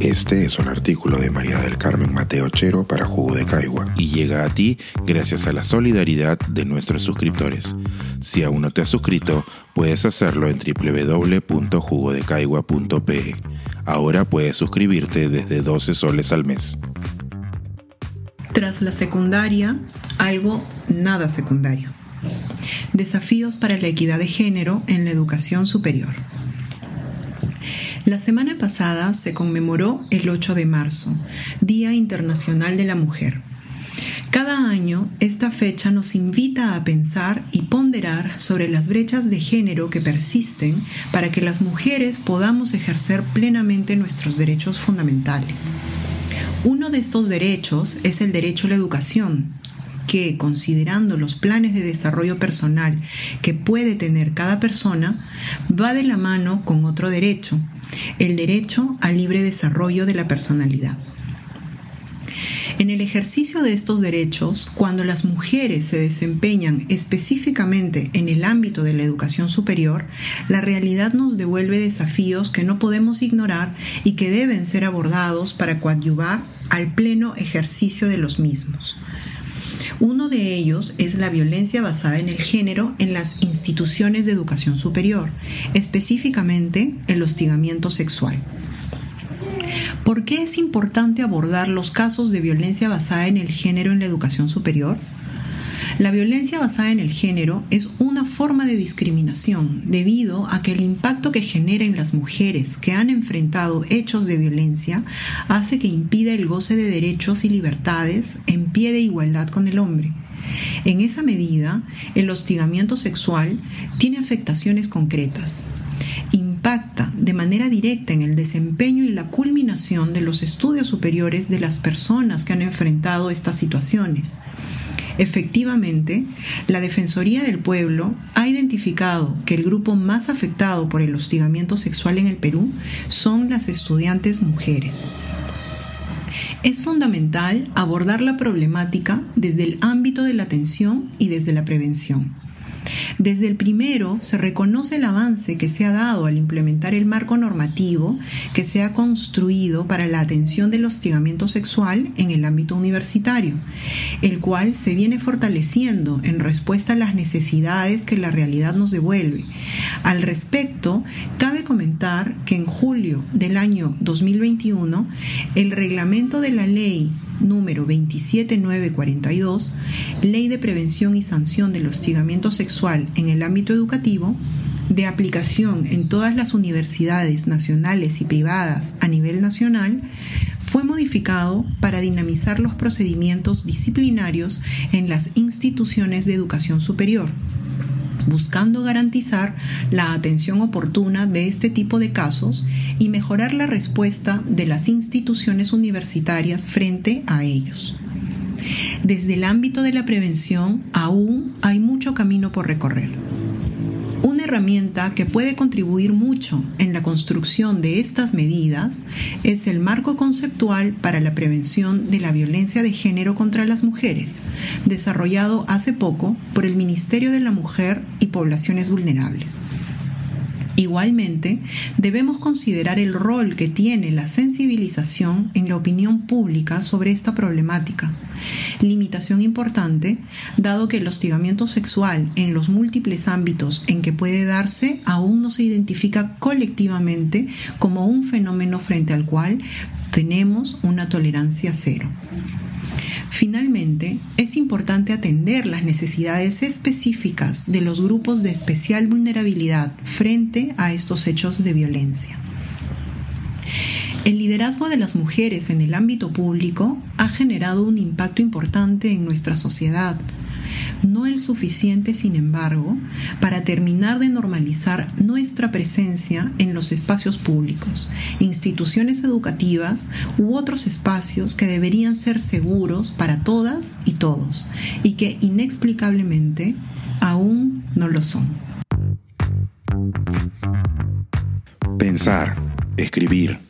Este es un artículo de María del Carmen Mateo Chero para Jugo de Caigua y llega a ti gracias a la solidaridad de nuestros suscriptores. Si aún no te has suscrito, puedes hacerlo en www.jugodecaigua.pe. Ahora puedes suscribirte desde 12 soles al mes. Tras la secundaria, algo nada secundario. Desafíos para la equidad de género en la educación superior. La semana pasada se conmemoró el 8 de marzo, Día Internacional de la Mujer. Cada año, esta fecha nos invita a pensar y ponderar sobre las brechas de género que persisten para que las mujeres podamos ejercer plenamente nuestros derechos fundamentales. Uno de estos derechos es el derecho a la educación, que, considerando los planes de desarrollo personal que puede tener cada persona, va de la mano con otro derecho, el derecho al libre desarrollo de la personalidad. En el ejercicio de estos derechos, cuando las mujeres se desempeñan específicamente en el ámbito de la educación superior, la realidad nos devuelve desafíos que no podemos ignorar y que deben ser abordados para coadyuvar al pleno ejercicio de los mismos. Uno de ellos es la violencia basada en el género en las instituciones de educación superior, específicamente el hostigamiento sexual. ¿Por qué es importante abordar los casos de violencia basada en el género en la educación superior? La violencia basada en el género es una forma de discriminación debido a que el impacto que genera en las mujeres que han enfrentado hechos de violencia hace que impida el goce de derechos y libertades en pie de igualdad con el hombre. En esa medida, el hostigamiento sexual tiene afectaciones concretas. De manera directa en el desempeño y la culminación de los estudios superiores de las personas que han enfrentado estas situaciones. Efectivamente, la Defensoría del Pueblo ha identificado que el grupo más afectado por el hostigamiento sexual en el Perú son las estudiantes mujeres. Es fundamental abordar la problemática desde el ámbito de la atención y desde la prevención. Desde el primero se reconoce el avance que se ha dado al implementar el marco normativo que se ha construido para la atención del hostigamiento sexual en el ámbito universitario, el cual se viene fortaleciendo en respuesta a las necesidades que la realidad nos devuelve. Al respecto, cabe comentar que en julio del año 2021, el reglamento de la ley número 27942, Ley de Prevención y Sanción del Hostigamiento Sexual en el ámbito educativo, de aplicación en todas las universidades nacionales y privadas a nivel nacional, fue modificado para dinamizar los procedimientos disciplinarios en las instituciones de educación superior buscando garantizar la atención oportuna de este tipo de casos y mejorar la respuesta de las instituciones universitarias frente a ellos. Desde el ámbito de la prevención aún hay mucho camino por recorrer. Una herramienta que puede contribuir mucho en la construcción de estas medidas es el marco conceptual para la prevención de la violencia de género contra las mujeres, desarrollado hace poco por el Ministerio de la Mujer Poblaciones Vulnerables. Igualmente, debemos considerar el rol que tiene la sensibilización en la opinión pública sobre esta problemática. Limitación importante, dado que el hostigamiento sexual en los múltiples ámbitos en que puede darse aún no se identifica colectivamente como un fenómeno frente al cual tenemos una tolerancia cero. Finalmente, es importante atender las necesidades específicas de los grupos de especial vulnerabilidad frente a estos hechos de violencia. El liderazgo de las mujeres en el ámbito público ha generado un impacto importante en nuestra sociedad, no el suficiente, sin embargo, para terminar de normalizar nuestra presencia en los espacios públicos, instituciones educativas u otros espacios que deberían ser seguros para todas y todos y que inexplicablemente aún no lo son. Pensar, escribir,